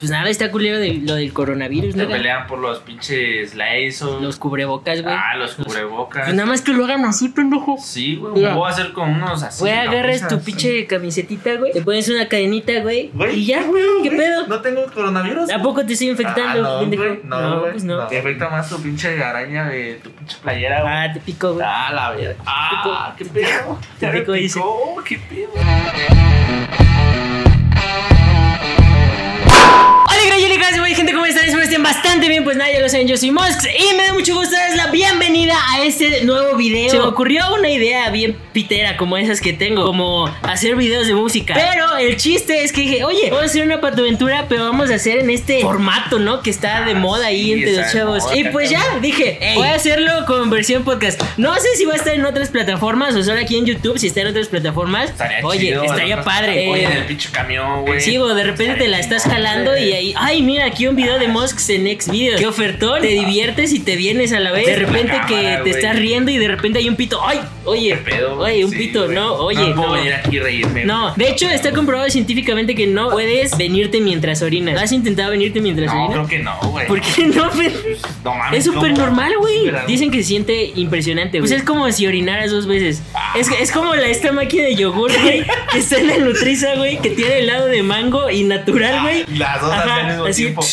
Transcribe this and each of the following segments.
Pues nada, está culero de, lo del coronavirus, Te ¿no? pelean por los pinches Lysol. Los cubrebocas, güey. Ah, los cubrebocas. Pues nada más que lo hagan así, pendejo. Sí, güey. Voy a hacer con unos así. Güey, agarras tu pinche camisetita, güey. Te pones una cadenita, güey. Y ya, güey. ¿Qué pedo? ¿No tengo coronavirus? ¿A poco te estoy infectando, ah, no, güey, no, güey. pues no. Te afecta más tu pinche araña de tu pinche playera, güey. Ah, te pico, güey. Ah, la verga. Ah, qué pedo. Te picó, dice. picó, qué pedo. Hola, Grayelicas, güey, gente, ¿cómo están? Espero estén bastante bien. Pues nada, ya lo saben, yo soy Mosks y me da mucho gusto darles la bienvenida a este nuevo video. Se me ocurrió una idea bien pitera, como esas que tengo, como hacer videos de música. Pero el chiste es que dije, oye, vamos a hacer una patoaventura, pero vamos a hacer en este formato, ¿no? Que está de Ah, moda ahí sí, entre los chavos. moda, Y pues ya, dije, Ey. voy a hacerlo con versión podcast. No sé si va a estar en otras plataformas o solo aquí en YouTube, si está en otras plataformas. Estaría Oye, chido, estaría padre. Oye, Eh, en el pinche camión, güey. Sí, güey, de repente te la estás jalando y ahí, ay, mira, aquí un video de Mosks en Next Video. Qué ofertón, te diviertes y te vienes a la vez. De repente que te estás riendo y de repente hay un pito. Ay, oye, ¿Qué pedo? oye, un Sí, pito, no, oye, No puedo no. venir aquí reírme. No, de hecho está comprobado científicamente que no puedes venirte mientras orinas. ¿Has intentado venirte mientras No, orinas? creo que no, güey. ¿Por qué no? Fer? No mames. Es súper normal, güey. Dicen que se siente impresionante, güey. Pues es como si orinaras dos veces. Es, es como la, esta máquina de yogur, güey, que está en la Nutriza, güey, que tiene helado de mango y natural, güey. Las dos Ajá, al mismo así. tiempo. A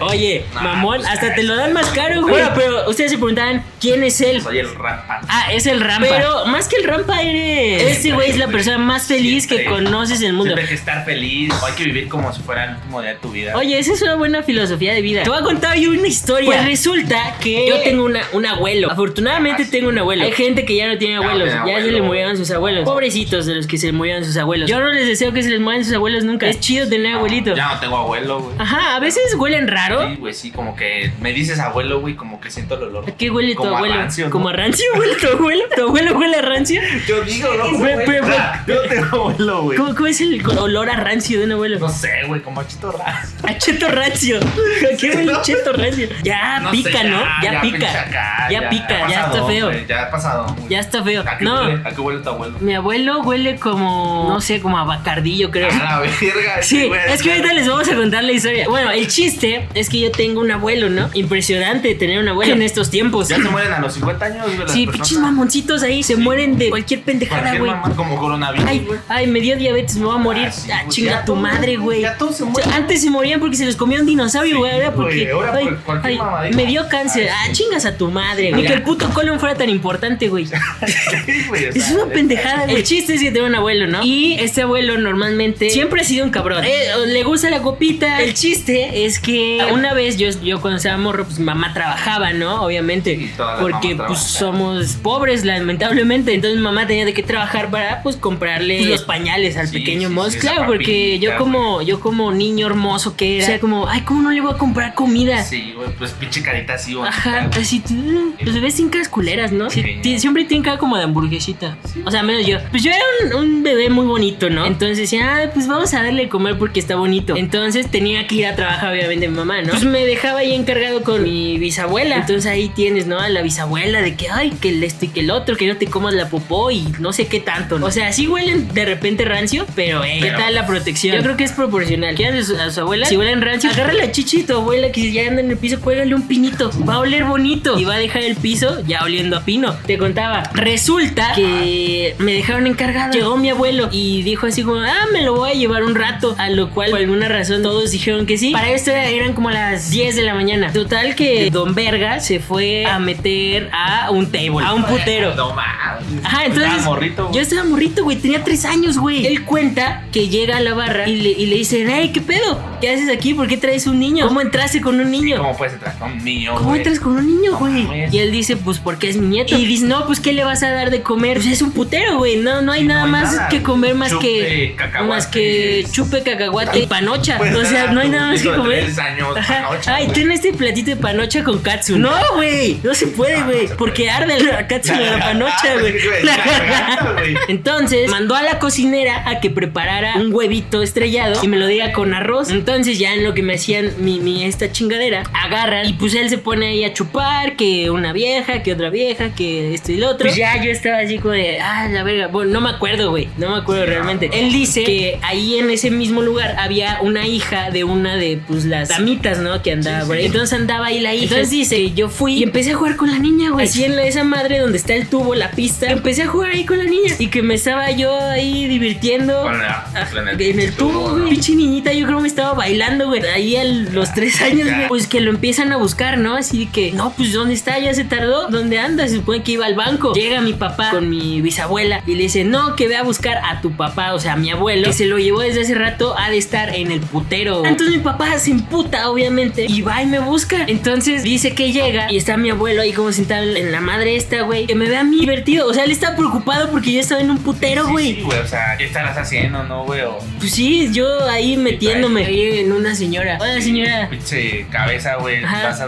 Oye, Nah, mamón, pues, hasta te lo dan más caro, güey. Bueno, pero ustedes se preguntaban quién es él. Soy el rampa. Ah, es el Rampa. Pero más que el Rampa eres. Ese güey es la persona más feliz que conoces en el mundo. Siempre hay que estar feliz. o Hay que vivir como si fuera el último día de tu vida. Oye, esa es una buena filosofía de vida. Te voy a contar yo una historia. Pues resulta que yo tengo una, un abuelo. Afortunadamente Ah, sí. tengo un abuelo. Hay gente que ya no tiene no abuelos. Ya se le murieron sus abuelos. Pobrecitos de los que se le murieron sus abuelos. Yo no les deseo que se les mueran sus abuelos nunca. Es chido tener abuelito. Ya no tengo abuelo, güey. Ajá, a veces huelen raro. Sí, güey, sí, como que me dices abuelo, güey, como que siento el olor. ¿A qué huele tu Como a abuelo? rancio, ¿no? ¿Como a rancio huele tu abuelo? ¿Tu abuelo huele a rancio? Yo digo, no, Güey, güey. sea, Yo tengo abuelo, güey. ¿Cómo, cómo es el olor a rancio de un abuelo? No sé, güey, como a chito raro. A cheto rancio. ¿A qué huele cheto rancio? Ya No pica, sé, ¿no? Ya, pica. acá, ya, pica, ya está feo. güey, ya ha pasado. güey. Ya está feo. ¿A qué, No, huele, ¿A qué huele tu abuelo? mi abuelo huele como, no sé, como a bacardillo, creo. A la verga. Sí, güey, es que ahorita les vamos a contar la historia. Bueno, el chiste es que yo tengo un abuelo, ¿no? Impresionante tener un abuelo en estos tiempos. Ya se mueren a los 50 años, güey. las Sí, pinches mamoncitos ahí se mueren de cualquier pendejada, güey. Como coronavirus, Ay, güey. ay, me dio diabetes, me voy a morir. Ah, sí, Ah, güey. chinga Ya tu madre, güey. ya todos se O sea, mueren. Antes se morían porque se los comía un dinosaurio, Sí, güey. ahora porque. güey, ahora ay, por cualquier ay, mamadita. me dio cáncer. Ay, Ah, sí. chingas a tu madre. Ni Ya. que el puto colon fuera tan importante, güey. Güey, Es una pendejada, güey. El chiste es que tengo un abuelo, ¿no? Y este abuelo normalmente siempre ha sido un cabrón. Eh, le gusta la copita. El chiste es que una vez yo, yo cuando estaba morro, pues mi mamá trabajaba, ¿no? Obviamente. Porque pues trabajan. somos pobres, lamentablemente. Entonces mi mamá tenía de qué trabajar para pues comprarle los pañales al Sí, pequeño sí, Moss. sí, claro, porque yo como, yo como niño hermoso que era, o sea, como, ay, ¿cómo no le voy a comprar comida? Sí, güey, pues pinche carita así, güey. Ajá, así, tú, los bebés sin caras culeras, ¿no? Sí, siempre tienen cara como de hamburguesita. O sea, menos yo. Pues yo era un, un bebé muy bonito, ¿no? Entonces decía, ah, pues vamos a darle de comer porque está bonito. Entonces tenía que ir a trabajar, obviamente, mi mamá, ¿no? Pues me dejaba ahí encargado con mi bisabuela. Entonces ahí tienes, ¿no? A la bisabuela de que, ay, que el esto y que el otro, que no te comas la popó y no sé qué tanto, ¿no? O sea, sí huelen de repente rancio, pero, eh, ¿qué tal la protección? Yo creo que es proporcional. ¿Quieres a su, a su abuela? Si huelen rancio, agarra la chichi de tu abuela que ya anda en el piso, cuélgale un pinito. Va a oler bonito y va a dejar el piso ya oliendo a pino. Te contaba. Resulta que me dejaron encargado. Llegó mi abuelo y dijo así como, ah, me lo voy a llevar un rato. A lo cual, por alguna razón, todos dijeron que sí. Para esto era- eran como las 10 de la mañana. Total que Don Verga se fue a meter a un table, a un putero. No mames. Ajá, entonces. Estaba morrito, güey. Yo estaba morrito, güey. Tenía tres años, güey. Él cuenta que llega a la barra y le, y le dicen, hey, ¿qué pedo? ¿Qué haces aquí? ¿Por qué traes un niño? ¿Cómo entraste con un niño? ¿Cómo puedes entrar con un niño, ¿Cómo güey? entras con un niño, güey? y él dice, pues porque es mi nieto. Y dice, no, pues ¿qué le vas a dar de comer? Pues es un putero, güey. No, no hay Sí, nada no hay más nada. que comer más Chupe, que. cacahuate. Más que chupe, cacahuate y panocha. Puedes o sea, no hay nada más que comer. Tres años, panocha, Ay, ten este platito de panocha con katsu. No, güey. No se puede, güey. no se porque arde la katsu de la panocha, güey. La garganta, güey. Entonces mandó a la cocinera a que preparara un huevito estrellado y me lo diga con arroz. Entonces ya en lo que me hacían mi, mi esta chingadera, agarran y pues él se pone ahí a chupar que una vieja, que otra vieja, que esto y lo otro. Pues ya yo estaba así como de, ah, la verga. Bueno, no me acuerdo, güey. No no me acuerdo realmente. Él dice que ahí en ese mismo lugar había una hija de una de pues las damitas, ¿no? Que andaba por ahí. Entonces andaba ahí la hija. Entonces dice que yo fui y empecé a jugar con la niña, güey. Así en la- esa madre donde está el tubo, la pista. Empecé a jugar ahí con la niña. Y que me estaba yo ahí divirtiendo. Ah, en el en el tubo, güey. ¿no? Pinche niñita, yo creo me estaba bailando, güey. Ahí a los tres años, güey. Pues que lo empiezan a buscar, ¿no? Así que, no, pues ¿dónde está? Ya se tardó. ¿Dónde anda? Se supone que iba al banco. Llega mi papá con mi bisabuela y le dice, no, que ve a buscar a tu papá, o sea, a mi abuelo, que se lo llevó desde hace rato, ha de estar en el putero. Entonces mi papá se imputa, obviamente, y va y me busca. Entonces dice que llega y está mi abuelo ahí como sentado en la madre esta, güey, que me ve a mí divertido. O sea, él está preocupado porque yo estaba en un putero, Sí, güey. sí, güey, o sea, ¿qué estarás haciendo, no, güey? O Pues sí, yo ahí metiéndome ahí en una señora. Hola, señora. pinche cabeza, güey.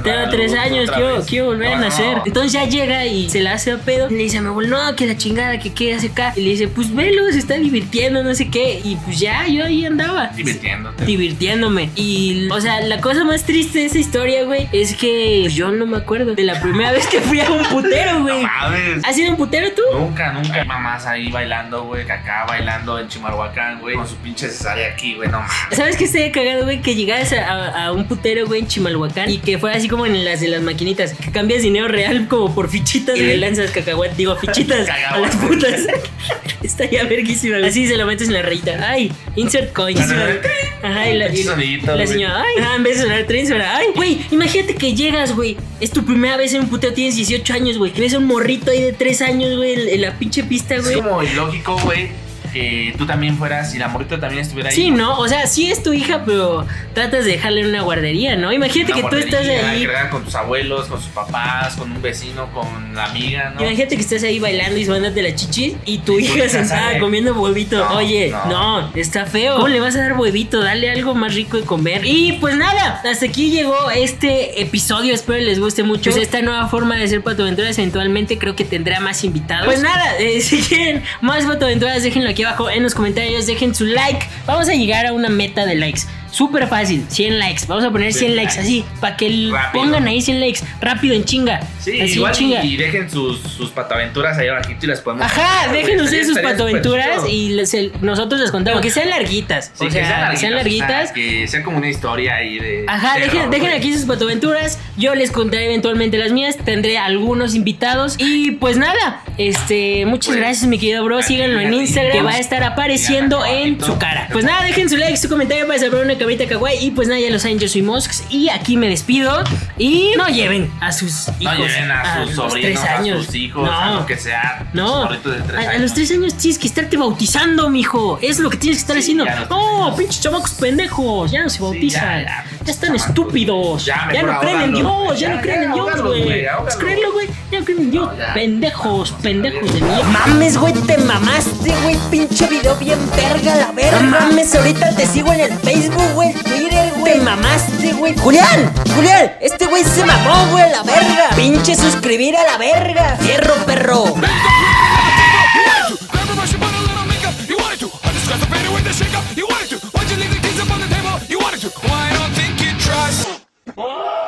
tengo tres años, quiero, volver a nacer. no. Entonces ya llega y se la hace a pedo. Y le dice a mi abuelo, no, que la chingada, que qué hace acá. Y le dice, pues velo, se está divirtiendo, no sé qué. Y pues ya, yo ahí andaba. Divirtiéndote. Divirtiéndome. Y, o sea, la cosa más triste de esa historia, güey, es que pues, yo no me acuerdo de la primera vez que fui a un putero, No güey. mames. ¿Has sido un putero tú? Nunca, nunca. Mamás ahí bailando, güey. Acá bailando en Chimalhuacán, güey. Con su pinche cesárea aquí, güey. No mames. ¿Sabes qué estaría cagado, güey? Que llegaras a, a- a un putero, güey, en Chimalhuacán y que fuera así como en las de las maquinitas, que cambias dinero real como por fichitas y le lanzas cacahuate, digo, fichitas a las putas. estaría verguísima, güey. Así se lo metes en la rayita. Ay, insert coins. Ajá, y la, y la señora, ay, ajá, en vez de sonar tren, suena, ay, güey, imagínate que llegas, güey, es tu primera vez en un puteo, tienes 18 años, güey, que ves a un morrito ahí de 3 años, güey, en, la pinche pista, Es güey. como ilógico, güey, que tú también fueras y la morrita también estuviera ahí. Sí, ¿no? O sea, sí es tu hija, pero tratas de dejarla en una guardería, ¿no? Imagínate que tú estás ahí. con tus abuelos, con sus papás, con un vecino, con la amiga, ¿no? Imagínate que estás ahí bailando y suéndote la chichi y tu Y hija sentada comiendo huevito. No, Oye, no. no. está feo. ¿Cómo le vas a dar huevito? Dale algo más rico de comer. Y pues nada, hasta aquí llegó este episodio. Espero les guste mucho. Pues esta nueva forma de hacer patoaventuras eventualmente creo que tendrá más invitados. Pues nada, eh, si quieren más patoaventuras, déjenlo aquí abajo en los comentarios. Dejen su like. Vamos a llegar a una meta de likes. Súper fácil, 100 likes. Vamos a poner 100 100 likes likes. así, para que Rápido. pongan ahí 100 likes. Rápido, en chinga. Sí, así igual en chinga. y, y dejen sus, sus pataventuras ahí abajito y las podemos. Ajá, dejen ustedes sus chido. y les- el- nosotros les contamos. Que sean larguitas. Sí, o sea, que sean larguitas. o sea, que sea como una historia ahí de. Ajá, terror, dejen, aquí sus patoaventuras. Yo les contaré eventualmente las mías. Tendré algunos invitados. Y pues nada, este, muchas Pues, gracias, mi querido bro. Síganlo en. Instagram, que va a estar apareciendo en su cara. Pues nada, dejen su like, su comentario para saber una cabrita kawaii. Y pues nada, ya lo saben, yo soy Mosx. Y aquí me despido. Y no lleven a sus hijos. No lleven a sus los sobrinos, tres años. a sus hijos, a No. lo que sea. No, sus de tres a, a los tres años tienes que estarte bautizando, mijo. Es lo que tienes que estar Sí, haciendo. a los No, pinches chamacos pendejos. Ya no se bautizan. ya, ya, ya, están chamacos. estúpidos. Ya, no creen en Dios. Ya, ya, no creen ya, en Dios, güey. güey, ¿Puedes ahógalos. creerlo, güey? Ya no creen en Dios. Pendejos, pendejos de mierda. Mames, güey, te mamaste, güey. Pinche video bien verga, la verga. Mames, ahorita te sigo en el Facebook, güey. Güey. Te mamaste, güey. Julián, Julián, este güey se mamó, güey, la verga. Pinche suscribir a la verga. Fierro, perro. You